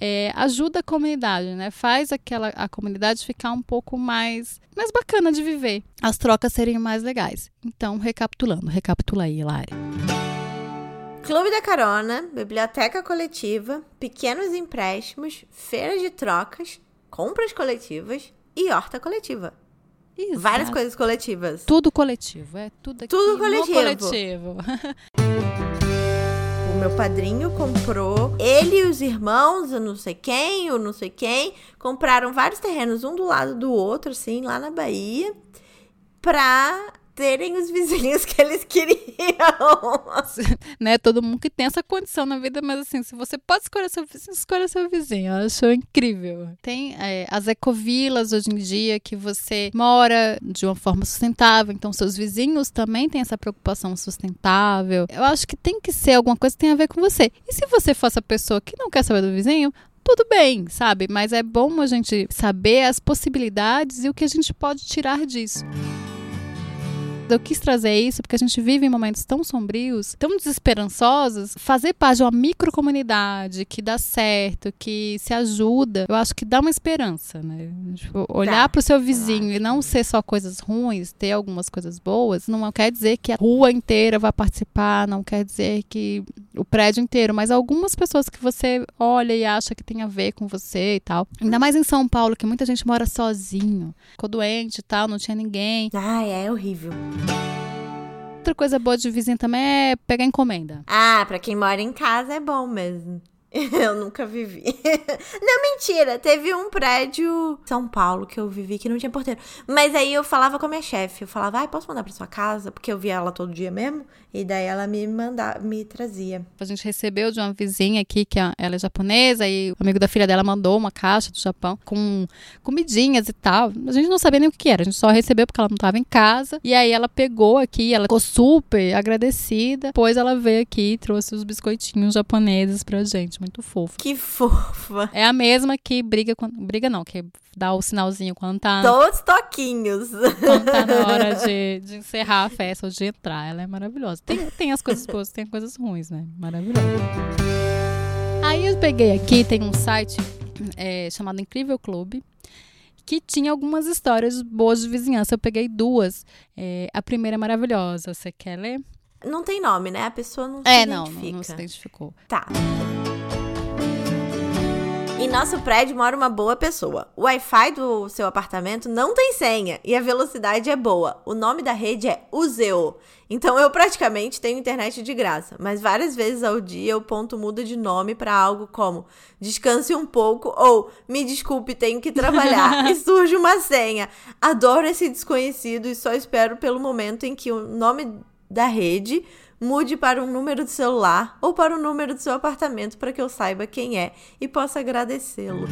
é, ajuda a comunidade, né? Faz aquela a comunidade ficar um pouco mais mais bacana de viver, as trocas serem mais legais. Então, recapitulando, recapitula aí, Lari. Clube da Carona, biblioteca coletiva, pequenos empréstimos, feiras de trocas, compras coletivas e horta coletiva. Exato. Várias coisas coletivas. Tudo coletivo, é tudo aqui Tudo coletivo. coletivo. o meu padrinho comprou, ele e os irmãos, eu não sei quem, eu não sei quem, compraram vários terrenos um do lado do outro, assim, lá na Bahia, pra terem os vizinhos que eles queriam. né? Todo mundo que tem essa condição na vida, mas assim, se você pode escolher seu vizinho, escolha seu vizinho. Eu acho incrível. Tem é, as ecovilas hoje em dia que você mora de uma forma sustentável, então seus vizinhos também têm essa preocupação sustentável. Eu acho que tem que ser alguma coisa que tem a ver com você. E se você for essa pessoa que não quer saber do vizinho, tudo bem, sabe? Mas é bom a gente saber as possibilidades e o que a gente pode tirar disso. Eu quis trazer isso porque a gente vive em momentos tão sombrios, tão desesperançosos. Fazer parte de uma microcomunidade que dá certo, que se ajuda, eu acho que dá uma esperança, né? Tipo, olhar para o seu vizinho e não ser só coisas ruins, ter algumas coisas boas, não quer dizer que a rua inteira vai participar, não quer dizer que o prédio inteiro, mas algumas pessoas que você olha e acha que tem a ver com você e tal. Ainda mais em São Paulo, que muita gente mora sozinho, ficou doente e tal, não tinha ninguém. Ai, é horrível. Outra coisa boa de vizinho também é pegar encomenda. Ah, pra quem mora em casa é bom mesmo. Eu nunca vivi. não, mentira. Teve um prédio São Paulo que eu vivi que não tinha porteiro. Mas aí eu falava com a minha chefe. Eu falava, ai, posso mandar pra sua casa? Porque eu via ela todo dia mesmo. E daí ela me mandava, me trazia. A gente recebeu de uma vizinha aqui, que ela é japonesa, e o amigo da filha dela mandou uma caixa do Japão com comidinhas e tal. A gente não sabia nem o que era, a gente só recebeu porque ela não estava em casa. E aí ela pegou aqui, ela ficou super agradecida. Depois ela veio aqui e trouxe os biscoitinhos japoneses pra gente. Muito fofo. Que fofa. É a mesma que briga com. Briga não, que dá o sinalzinho quando tá. Todos toquinhos. Quando tá na hora de, de encerrar a festa ou de entrar. Ela é maravilhosa. Tem, tem as coisas boas, tem coisas ruins, né? Maravilhosa. Aí eu peguei aqui, tem um site é, chamado Incrível Clube que tinha algumas histórias boas de vizinhança. Eu peguei duas. É, a primeira é maravilhosa. Você quer ler? Não tem nome, né? A pessoa não é, se não, identifica. não, não se identificou. Tá. Em nosso prédio mora uma boa pessoa. O Wi-Fi do seu apartamento não tem senha e a velocidade é boa. O nome da rede é Uzeo. Então eu praticamente tenho internet de graça, mas várias vezes ao dia o ponto muda de nome para algo como descanse um pouco ou me desculpe, tenho que trabalhar e surge uma senha. Adoro esse desconhecido e só espero pelo momento em que o nome da rede mude para um número de celular ou para o número do seu apartamento para que eu saiba quem é e possa agradecê-lo.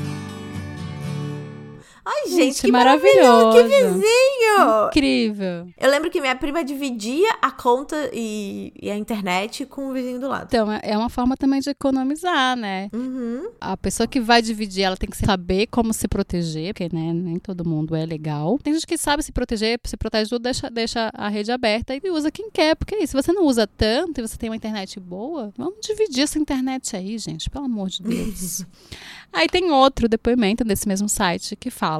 Ai, gente, Gente, que maravilhoso. Que vizinho! Incrível. Eu lembro que minha prima dividia a conta e, e a internet com o vizinho do lado. Então, é- é uma forma também de economizar, né? Uhum. A pessoa que vai dividir, ela tem que saber como se proteger, porque né, nem todo mundo é legal. Tem gente que sabe se proteger, se protege tudo, deixa, deixa a rede aberta e usa quem quer. Porque aí, se você não usa tanto e você tem uma internet boa, vamos dividir essa internet aí, gente, pelo amor de Deus. aí tem outro depoimento desse mesmo site que fala.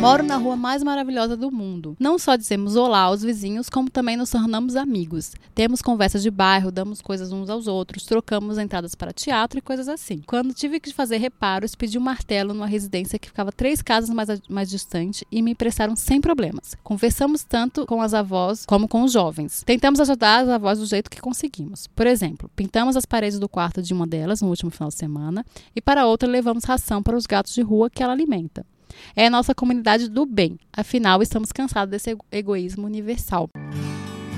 Moro na rua mais maravilhosa do mundo. Não só dizemos olá aos vizinhos, como também nos tornamos amigos. Temos conversas de bairro, damos coisas uns aos outros, trocamos entradas para teatro e coisas assim. Quando tive que fazer reparos, pedi um martelo numa residência que ficava três casas mais, mais distante e me emprestaram sem problemas. Conversamos tanto com as avós como com os jovens. Tentamos ajudar as avós do jeito que conseguimos. Por exemplo, pintamos as paredes do quarto de uma delas no último final de semana e para outra levamos ração para os gatos de rua que ela alimenta. É a nossa comunidade do bem. Afinal, estamos cansados desse ego- egoísmo universal.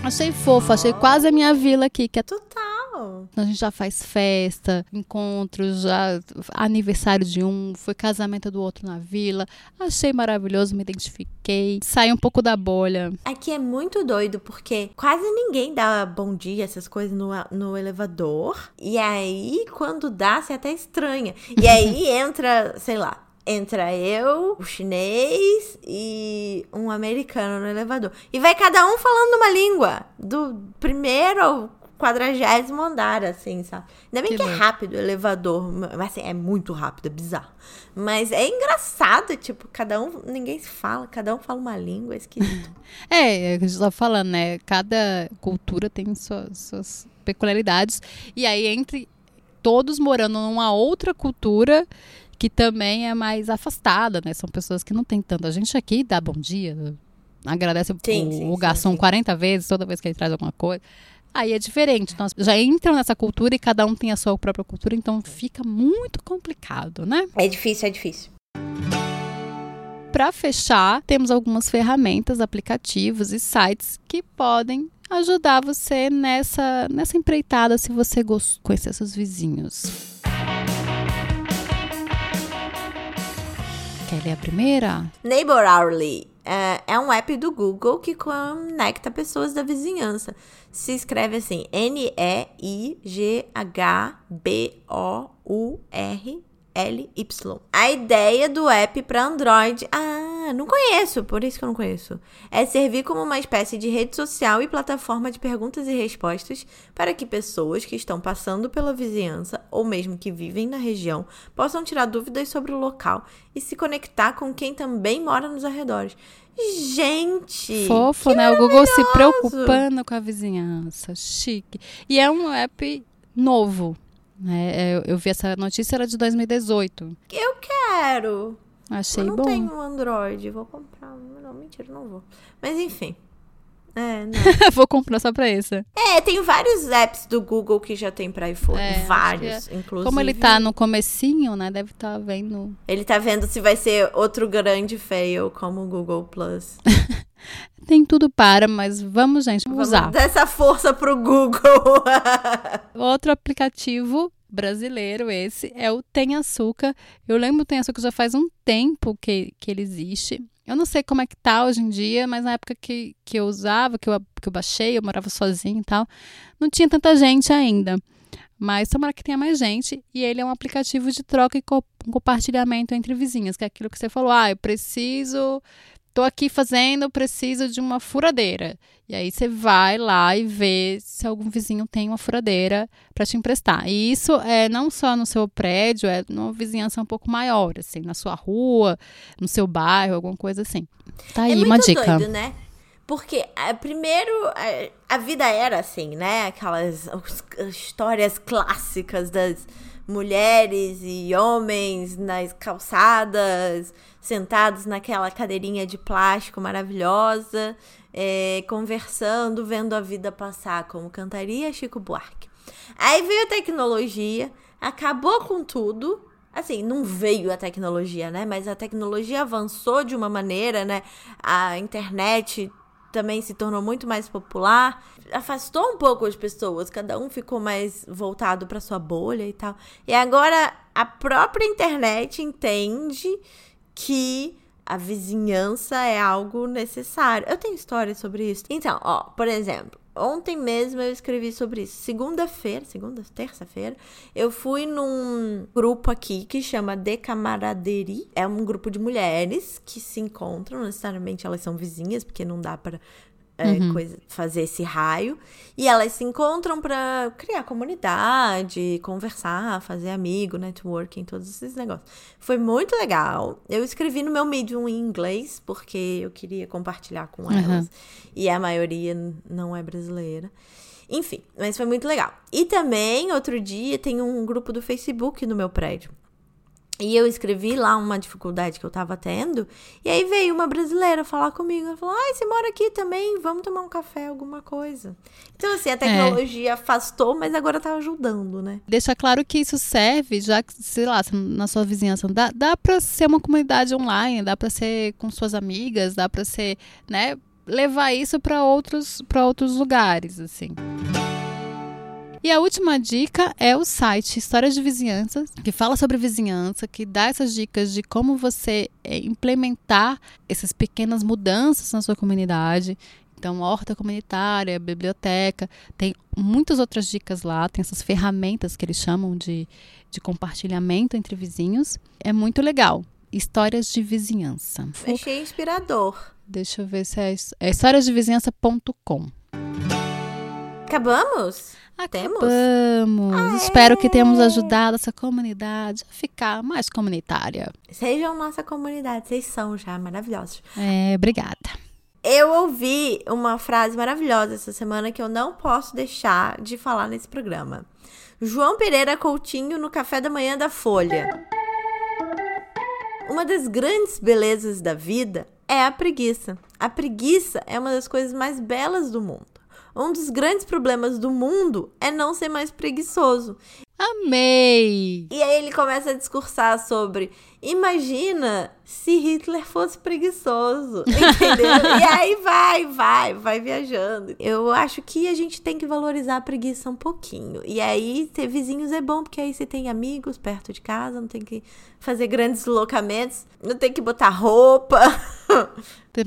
Achei fofo, achei quase a minha vila aqui, que é Total. a gente já faz festa, encontros, já aniversário de um, foi casamento do outro na vila. Achei maravilhoso, me identifiquei. Saí um pouco da bolha. Aqui é muito doido porque quase ninguém dá bom dia, essas coisas no, no elevador. E aí, quando dá, você até estranha. E aí entra, sei lá. Entra eu, o chinês e um americano no elevador. E vai cada um falando uma língua. Do primeiro ao quadragésimo andar, assim, sabe? Ainda bem Que que, é rápido o elevador. Mas assim, é muito rápido, é bizarro. Mas é engraçado, tipo, cada um. Ninguém se fala, cada um fala uma língua, é esquisito. É, é o que a gente tá falando, né? Cada cultura tem suas, suas peculiaridades. E aí, entre todos morando numa outra cultura que também é mais afastada, né? São pessoas que não tem tanto. A gente aqui dá bom dia, agradece Sim, o, sim, o garçom sim. 40 vezes toda vez que ele traz alguma coisa. aí é diferente. Nós já entram nessa cultura e cada um tem a sua própria cultura, então fica muito complicado, né? É difícil, é difícil. Para fechar, temos algumas ferramentas, aplicativos e sites que podem ajudar você nessa, nessa empreitada se você conhecer seus vizinhos. Quer ler a primeira? Neighbor Hourly é, é um app do Google que conecta pessoas da vizinhança. Se escreve assim: N-E-I-G-H-B-O-U-R L-Y. A ideia do app para Android. Ah, não conheço, por isso que eu não conheço. É servir como uma espécie de rede social e plataforma de perguntas e respostas para que pessoas que estão passando pela vizinhança ou mesmo que vivem na região possam tirar dúvidas sobre o local e se conectar com quem também mora nos arredores. Gente! Fofo, né? O Google se preocupando com a vizinhança. Chique. E é um app novo. Né? Eu, eu vi essa notícia, era de 2018. Eu quero. Achei eu não bom. Tenho um Android, vou comprar. Não, mentira, não vou. Mas enfim. É, vou comprar só pra isso. É, tem vários apps do Google que já tem pra iPhone. É, vários, é. inclusive. Como ele tá no comecinho, né? Deve estar tá vendo. Ele tá vendo se vai ser outro grande fail como o Google Plus. tem tudo para, mas vamos, gente, vamos usar. Dar essa força pro Google. Outro aplicativo brasileiro esse é o Tem Açúcar. Eu lembro do Tem Açúcar já faz um tempo que, que ele existe. Eu não sei como é que tá hoje em dia, mas na época que, que eu usava, que eu, que eu baixei, eu morava sozinha e tal, não tinha tanta gente ainda. Mas tomara que tenha mais gente. E ele é um aplicativo de troca e co compartilhamento entre vizinhas, que é aquilo que você falou. Ah, eu preciso Tô aqui fazendo, preciso de uma furadeira. E aí você vai lá e vê se algum vizinho tem uma furadeira para te emprestar. E isso é não só no seu prédio, é numa vizinhança um pouco maior, assim, na sua rua, no seu bairro, alguma coisa assim. Tá é aí é uma dica. Doido, né? Porque, é, primeiro, a, a vida era assim, né? Aquelas histórias clássicas das mulheres e homens nas calçadas, sentados naquela cadeirinha de plástico maravilhosa, é, conversando, vendo a vida passar, como cantaria Chico Buarque. Aí veio a tecnologia, acabou com tudo. Assim, não veio a tecnologia, né? Mas a tecnologia avançou de uma maneira, né? A internet também se tornou muito mais popular, afastou um pouco as pessoas, cada um ficou mais voltado para sua bolha e tal. E agora a própria internet entende que a vizinhança é algo necessário. Eu tenho histórias sobre isso. Então, ó, por exemplo, ontem mesmo eu escrevi sobre isso. Segunda-feira, segunda, terça-feira, eu fui num grupo aqui que chama De Camaraderie. É um grupo de mulheres que se encontram, necessariamente elas são vizinhas, porque não dá para é, uhum. coisa, fazer esse raio. E elas se encontram para criar comunidade, conversar, fazer amigo, networking, todos esses negócios. Foi muito legal. Eu escrevi no meu Medium em inglês, porque eu queria compartilhar com uhum. elas. E a maioria não é brasileira. Enfim, mas foi muito legal. E também, outro dia, tem um grupo do Facebook no meu prédio. E eu escrevi lá uma dificuldade que eu tava tendo. E aí veio uma brasileira falar comigo. Ela falou: Ai, você mora aqui também? Vamos tomar um café, alguma coisa. Então, assim, a é. tecnologia é. afastou, mas agora tá ajudando, né? Deixa claro que isso serve, já que, sei lá, na sua vizinhança, dá, dá pra ser uma comunidade online, dá pra ser com suas amigas, dá pra ser, né? Levar isso para outros, pra outros lugares, assim. E a última dica é o site Histórias de Vizinhança, que fala sobre vizinhança, que dá essas dicas de como você é, implementar essas pequenas mudanças na sua comunidade. Então, horta comunitária, biblioteca, tem muitas outras dicas lá, tem essas ferramentas que eles chamam de, de compartilhamento entre vizinhos. É muito legal. Histórias de vizinhança. Achei inspirador. Deixa eu ver se é, é historiasdevizinhança.com. Acabamos? Temos? Ah, Espero que tenhamos ajudado essa comunidade a ficar mais comunitária. Sejam nossa comunidade, vocês são já maravilhosos. É, obrigada. Eu ouvi uma frase maravilhosa essa semana que eu não posso deixar de falar nesse programa. João Pereira Coutinho no café da manhã da Folha. Uma das grandes belezas da vida é a preguiça. A preguiça é uma das coisas mais belas do mundo. Um dos grandes problemas do mundo é não ser mais preguiçoso. Amei! E aí ele começa a discursar sobre: imagina se Hitler fosse preguiçoso, entendeu? e aí vai, vai, vai viajando. Eu acho que a gente tem que valorizar a preguiça um pouquinho. E aí ter vizinhos é bom, porque aí você tem amigos perto de casa, não tem que fazer grandes deslocamentos, não tem que botar roupa.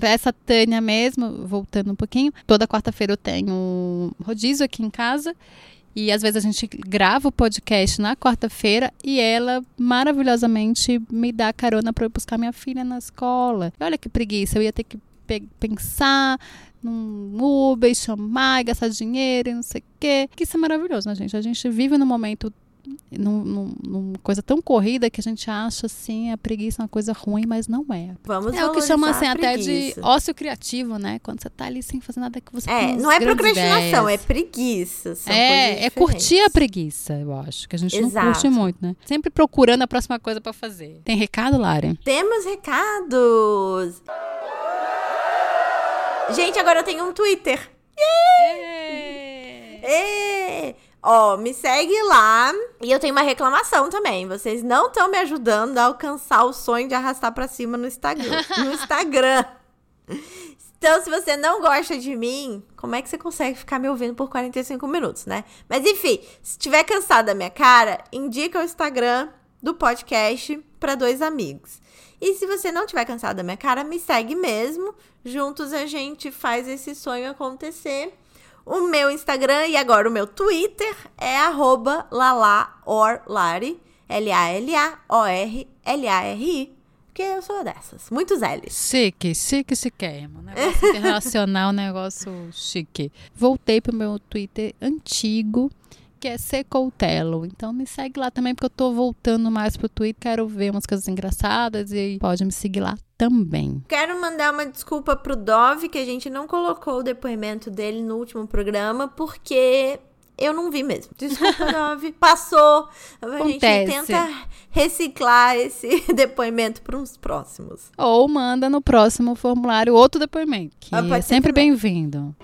Essa Tânia mesmo, voltando um pouquinho, toda quarta-feira eu tenho rodízio aqui em casa. E às vezes a gente grava o podcast na quarta-feira e ela maravilhosamente me dá carona para eu buscar minha filha na escola. Olha que preguiça, eu ia ter que pensar num Uber, chamar, gastar dinheiro e não sei o quê. Que isso é maravilhoso, né, gente? A gente vive num momento num, num, numa coisa tão corrida que a gente acha assim a preguiça é uma coisa ruim, mas não é. Vamos é o que chama assim até de ócio criativo, né? Quando você tá ali sem fazer nada que você É, não é procrastinação, ideias. é preguiça. é, é curtir a preguiça, eu acho, que a gente Exato. não curte muito, né? Sempre procurando a próxima coisa para fazer. Tem recado, Lari? Temos recados. Gente, agora eu tenho um Twitter. Yeah! Yeah! Ó, me segue lá. E eu tenho uma reclamação também. Vocês não estão me ajudando a alcançar o sonho de arrastar para cima no Instagram. No Instagram. Então, se você não gosta de mim, como é que você consegue ficar me ouvindo por 45 minutos, né? Mas enfim, se estiver cansado da minha cara, indica o Instagram do podcast para dois amigos. E se você não estiver cansado da minha cara, me segue mesmo. Juntos a gente faz esse sonho acontecer. O meu Instagram e agora o meu Twitter é arroba lalaorlari, L-A-L-A-O-R-L-A-R-I, porque eu sou dessas, muitos L's. Chique, chique, chiquérrimo. Negócio internacional, negócio chique. Voltei pro meu Twitter antigo, que é Secoutelo. Então me segue lá também, porque eu tô voltando mais pro Twitter, quero ver umas coisas engraçadas e pode me seguir lá também. Quero mandar uma desculpa pro Dove, que a gente não colocou o depoimento dele no último programa, porque eu não vi mesmo. Desculpa, Dove. Passou. A Acontece. gente tenta reciclar esse depoimento para uns próximos. Ou manda no próximo formulário outro depoimento, que ah, é sempre bem-vindo.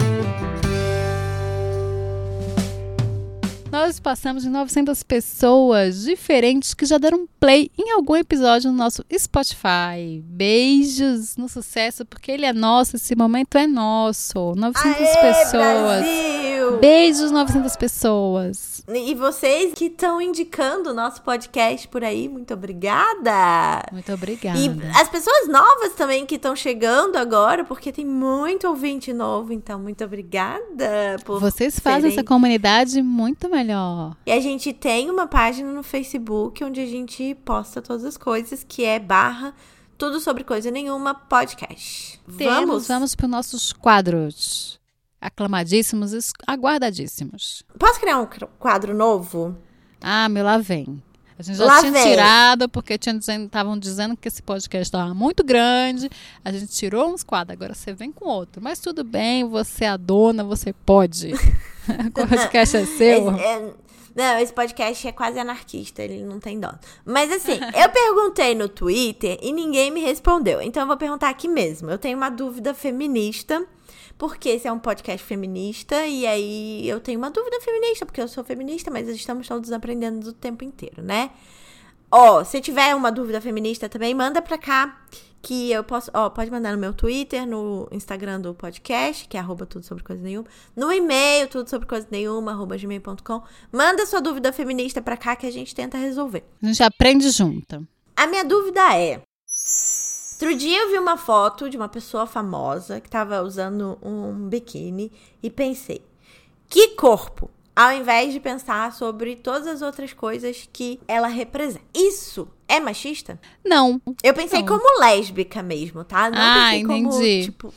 Nós passamos de 900 pessoas diferentes que já deram play em algum episódio no nosso Spotify. Beijos no sucesso, porque ele é nosso, esse momento é nosso. 900 Aê, pessoas. Brasil! Beijos, 900 pessoas. E vocês que estão indicando o nosso podcast por aí, muito obrigada. Muito obrigada. E as pessoas novas também que estão chegando agora, porque tem muito ouvinte novo, então muito obrigada por Vocês fazem serem... essa comunidade muito melhor. E a gente tem uma página no Facebook onde a gente posta todas as coisas, que é barra tudo sobre coisa nenhuma podcast. Temos, vamos, vamos para os nossos quadros aclamadíssimos e aguardadíssimos. Posso criar um quadro novo? Ah, meu, lá vem. A gente já lá tinha vem. tirado, porque estavam dizendo que esse podcast estava muito grande. A gente tirou uns quadros, agora você vem com outro. Mas tudo bem, você é a dona, você pode. o podcast é seu. É, não, esse podcast é quase anarquista, ele não tem dó. Mas assim, eu perguntei no Twitter e ninguém me respondeu. Então eu vou perguntar aqui mesmo. Eu tenho uma dúvida feminista porque esse é um podcast feminista e aí eu tenho uma dúvida feminista, porque eu sou feminista, mas estamos todos aprendendo o tempo inteiro, né? Ó, se tiver uma dúvida feminista também, manda pra cá que eu posso, ó, pode mandar no meu Twitter, no Instagram do podcast, que é arroba tudo sobre coisa nenhuma, no e-mail, tudo sobre coisa nenhuma, arroba gmail.com. Manda sua dúvida feminista pra cá que a gente tenta resolver. A gente aprende junto. A minha dúvida é, Outro dia eu vi uma foto de uma pessoa famosa que estava usando um biquíni e pensei: que corpo! Ao invés de pensar sobre todas as outras coisas que ela representa. Isso é machista? Não. Eu pensei não. como lésbica mesmo, tá? Não ah, pensei entendi. como, tipo...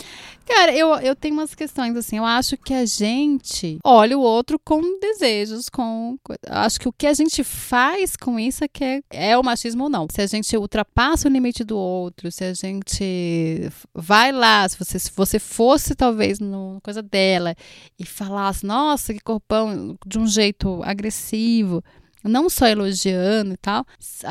Cara, eu, eu tenho umas questões assim. Eu acho que a gente olha o outro com desejos, com. Acho que o que a gente faz com isso é que é, é o machismo ou não. Se a gente ultrapassa o limite do outro, se a gente vai lá, se você, se você fosse talvez no coisa dela e falasse, nossa, que corpão, de um jeito agressivo não só elogiando e tal,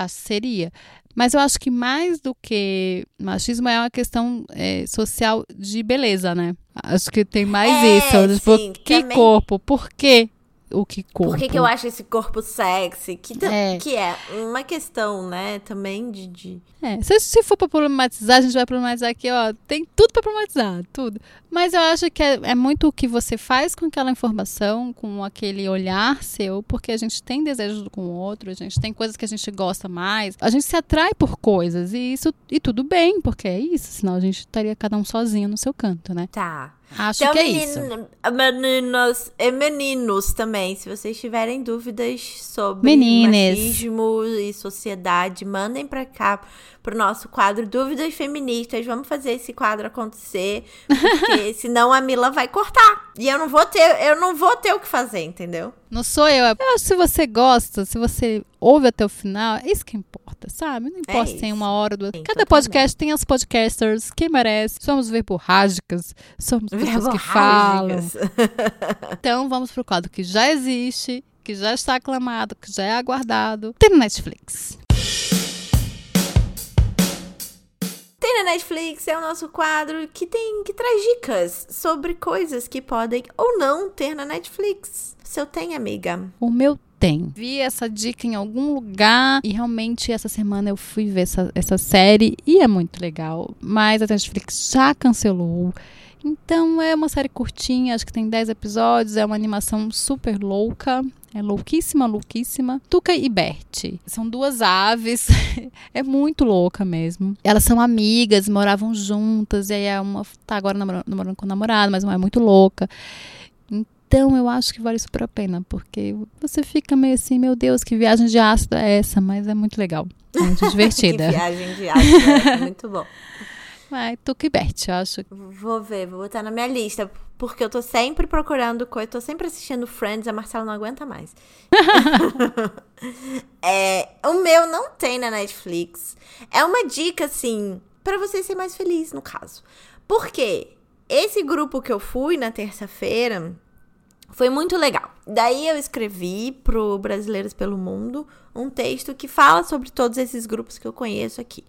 seria. Mas eu acho que mais do que machismo é uma questão é, social de beleza, né? Acho que tem mais É, isso. Tipo, sim, que também- corpo? Por que o que corpo? Por que, que eu acho esse corpo sexy? Que, É. que é uma questão, né, também de. de... É, se, se for pra problematizar, a gente vai problematizar aqui, ó. Tem tudo pra problematizar, tudo. Mas eu acho que é, é muito o que você faz com aquela informação, com aquele olhar seu, porque a gente tem desejos com o outro, a gente tem coisas que a gente gosta mais, a gente se atrai por coisas, e isso, e tudo bem, porque é isso, senão a gente estaria cada um sozinho no seu canto, né? Tá. Acho Então, que é isso. meninos e meninos também, se vocês tiverem dúvidas sobre Menines. machismo e sociedade, mandem pra cá pro nosso quadro Dúvidas Feministas. Vamos fazer esse quadro acontecer, porque senão a Mila vai cortar. E eu não vou ter, eu não vou ter o que fazer, entendeu? Não sou eu. Eu acho que se você gosta, se você ouve até o final, é isso que importa, sabe? Não importa se tem uma hora, duas. Sim, Cada podcast tem as podcasters que merece. Somos verborrágicas, somos pessoas que falam. Então vamos pro quadro que já existe, que já está aclamado, que já é aguardado. Tem no Netflix. Tem na Netflix, é o nosso quadro que tem que traz dicas sobre coisas que podem ou não ter na Netflix. Se eu tenho, amiga. O meu tem. Vi essa dica em algum lugar e realmente essa semana eu fui ver essa, essa série e é muito legal. Mas a Netflix já cancelou. Então é uma série curtinha, acho que tem 10 episódios, é uma animação super louca. É louquíssima, louquíssima. Tuca e Bert. São duas aves. é muito louca mesmo. Elas são amigas, moravam juntas. E aí a uma tá agora namorando, com o namorado, mas uma é muito louca. Então eu acho que vale super a pena, porque você fica meio assim, meu Deus, que viagem de ácido é essa? Mas é muito legal. É muito que divertida. viagem de ácido, é muito bom. Vai, Tuca e Bert, eu acho. Vou ver, vou botar na minha lista. Porque eu tô sempre procurando coisa, tô sempre assistindo Friends, a Marcela não aguenta mais. é, o meu não tem na Netflix. É uma dica, assim, pra você ser mais feliz, no caso. Porque esse grupo que eu fui na terça-feira foi muito legal. Daí eu escrevi pro Brasileiros pelo Mundo um texto que fala sobre todos esses grupos que eu conheço aqui.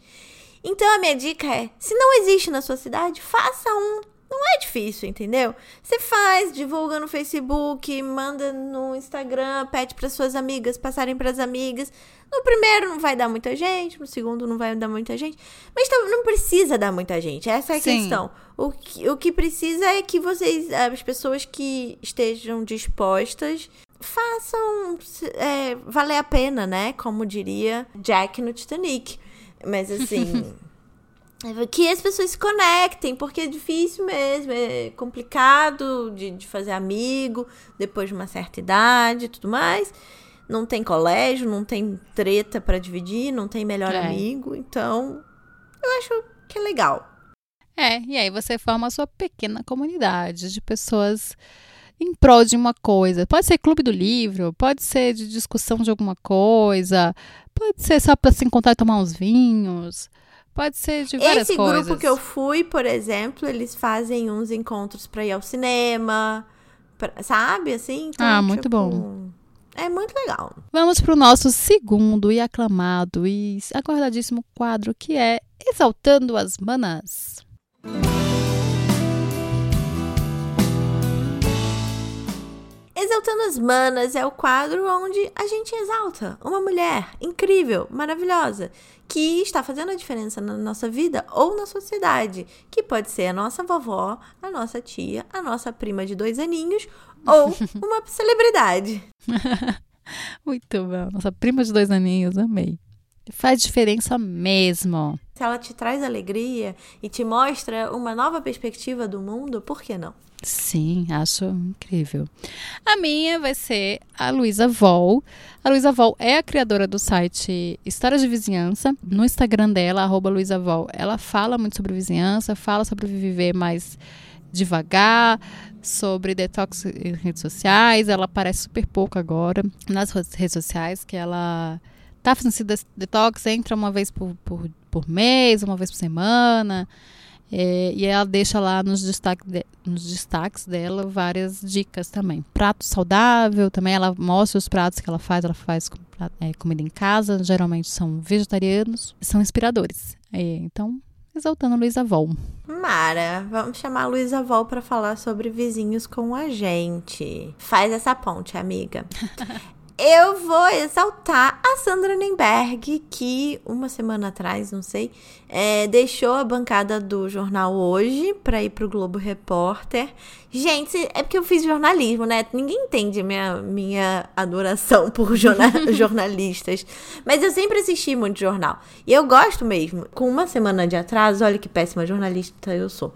Então a minha dica é: se não existe na sua cidade, faça um. Não é difícil, entendeu? Você faz, divulga no Facebook, manda no Instagram, pede para suas amigas passarem para as amigas. No primeiro não vai dar muita gente, no segundo não vai dar muita gente, mas não precisa dar muita gente. Essa é a Sim. questão. O que, o que precisa é que vocês, as pessoas que estejam dispostas, façam é, valer a pena, né? Como diria Jack no Titanic. Mas assim. que as pessoas se conectem, porque é difícil mesmo, é complicado de, de fazer amigo depois de uma certa idade e tudo mais. Não tem colégio, não tem treta pra dividir, não tem melhor É. amigo, então eu acho que é legal. É, e aí você forma a sua pequena comunidade de pessoas em prol de uma coisa. Pode ser clube do livro, pode ser de discussão de alguma coisa, pode ser só para se encontrar e tomar uns vinhos, pode ser de várias Esse coisas. grupo que eu fui, por exemplo, eles fazem uns encontros pra ir ao cinema, pra- sabe? Assim, então, Ah, muito tipo, bom. É muito legal. Vamos para o nosso segundo e aclamado e aguardadíssimo quadro que é Exaltando as Manas. Exaltando as Manas é o quadro onde a gente exalta uma mulher incrível, maravilhosa, que está fazendo a diferença na nossa vida ou na sociedade, que pode ser a nossa vovó, a nossa tia, a nossa prima de dois aninhos ou uma celebridade. Muito bom. Nossa prima de dois aninhos, amei. Faz diferença mesmo. Se ela te traz alegria e te mostra uma nova perspectiva do mundo, por que não? Sim, acho incrível. A minha vai ser a Luísa Vol. A Luísa Vol é a criadora do site Histórias de Vizinhança. No Instagram dela, arroba Luísa Vol, ela fala muito sobre vizinhança, fala sobre viver mais devagar, sobre detox em redes sociais. Ela aparece super pouco agora nas redes sociais, que ela tá fazendo esse detox, entra uma vez por, por, por mês, uma vez por semana. É, e ela deixa lá nos, destaque de- nos destaques dela várias dicas também. Prato saudável, também ela mostra os pratos que ela faz. Ela faz com é, comida em casa, geralmente são vegetarianos, são inspiradores. É, então, exaltando Luísa Vol. Mara, vamos chamar a Luísa Vol para falar sobre vizinhos com a gente. Faz essa ponte, amiga. eu vou exaltar a Sandra Nemberg, que uma semana atrás, não sei, é, deixou a bancada do jornal hoje para ir pro Globo Repórter. Gente, é porque eu fiz jornalismo, né? Ninguém entende minha, minha adoração por jornal, jornalistas. Mas eu sempre assisti muito jornal. E eu gosto mesmo. Com uma semana de atraso, olha que péssima jornalista eu sou.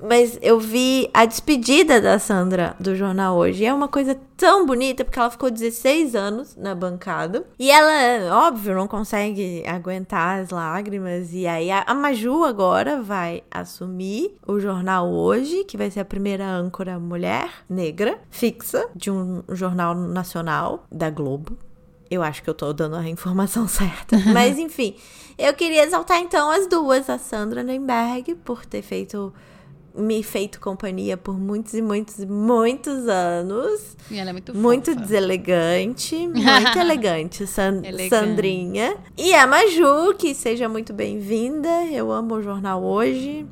Mas eu vi a despedida da Sandra do jornal hoje. E é uma coisa tão bonita, porque ela ficou 16 anos na bancada. E ela, óbvio, não consegue aguentar as lágrimas. E aí a, Maju agora vai assumir o jornal hoje, que vai ser a primeira âncora mulher negra fixa de um jornal nacional da Globo. Eu acho que eu tô dando a informação certa. Mas enfim, eu queria exaltar então as duas, a Sandra Nemberg, por ter feito me feito companhia por muitos e muitos e muitos anos. E ela é muito Muito fofa. deselegante, muito elegante, San Elegante. Sandrinha. E a Maju, que seja muito bem-vinda. Eu amo o jornal hoje.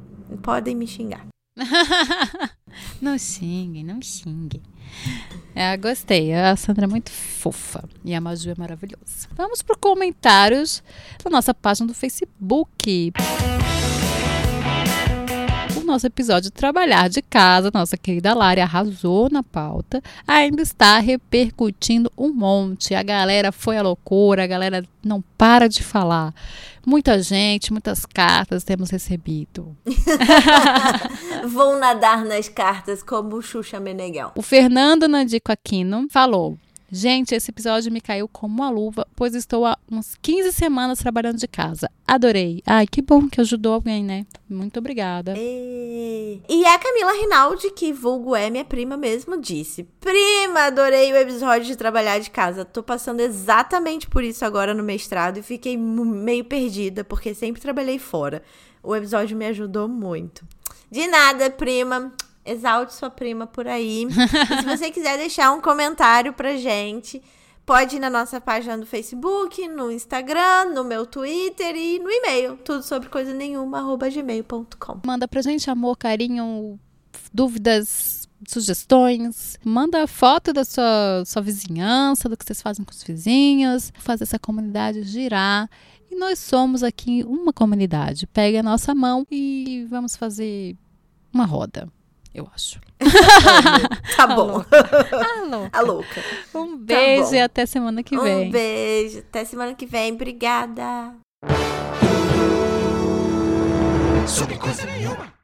Podem me xingar. não xingue, não xingue. É, gostei. A Sandra é muito fofa. E a Maju é maravilhosa. Vamos para comentários da nossa página do Facebook. O nosso episódio Trabalhar de Casa, nossa querida Lari arrasou na pauta, ainda está repercutindo um monte. A galera foi à loucura, a galera não para de falar. Muita gente, muitas cartas temos recebido. Vou nadar nas cartas como Xuxa Meneghel. O Fernando Nandico Aquino falou: Gente, esse episódio me caiu como uma luva, pois estou há uns 15 semanas trabalhando de casa. Adorei. Ai, que bom que ajudou alguém, né? Muito obrigada. E... e a Camila Rinaldi, que vulgo é minha prima mesmo, disse: Prima, adorei o episódio de trabalhar de casa. Tô passando exatamente por isso agora no mestrado e fiquei meio perdida, porque sempre trabalhei fora. O episódio me ajudou muito. De nada, prima. Exalte sua prima por aí. Se você quiser deixar um comentário pra gente, pode ir na nossa página do Facebook, no Instagram, no meu Twitter e no e-mail. Tudo sobre coisa nenhuma, arroba gmail.com. Manda pra gente amor, carinho, dúvidas, sugestões. Manda foto da sua, sua vizinhança, do que vocês fazem com os vizinhos. Fazer essa comunidade girar. E nós somos aqui uma comunidade. Pega a nossa mão e vamos fazer uma roda, eu acho. Tá bom. Ah, louca. A louca. Um beijo bom. e até semana que vem. Um beijo. Até semana que vem. Obrigada. Sobre coisa nenhuma.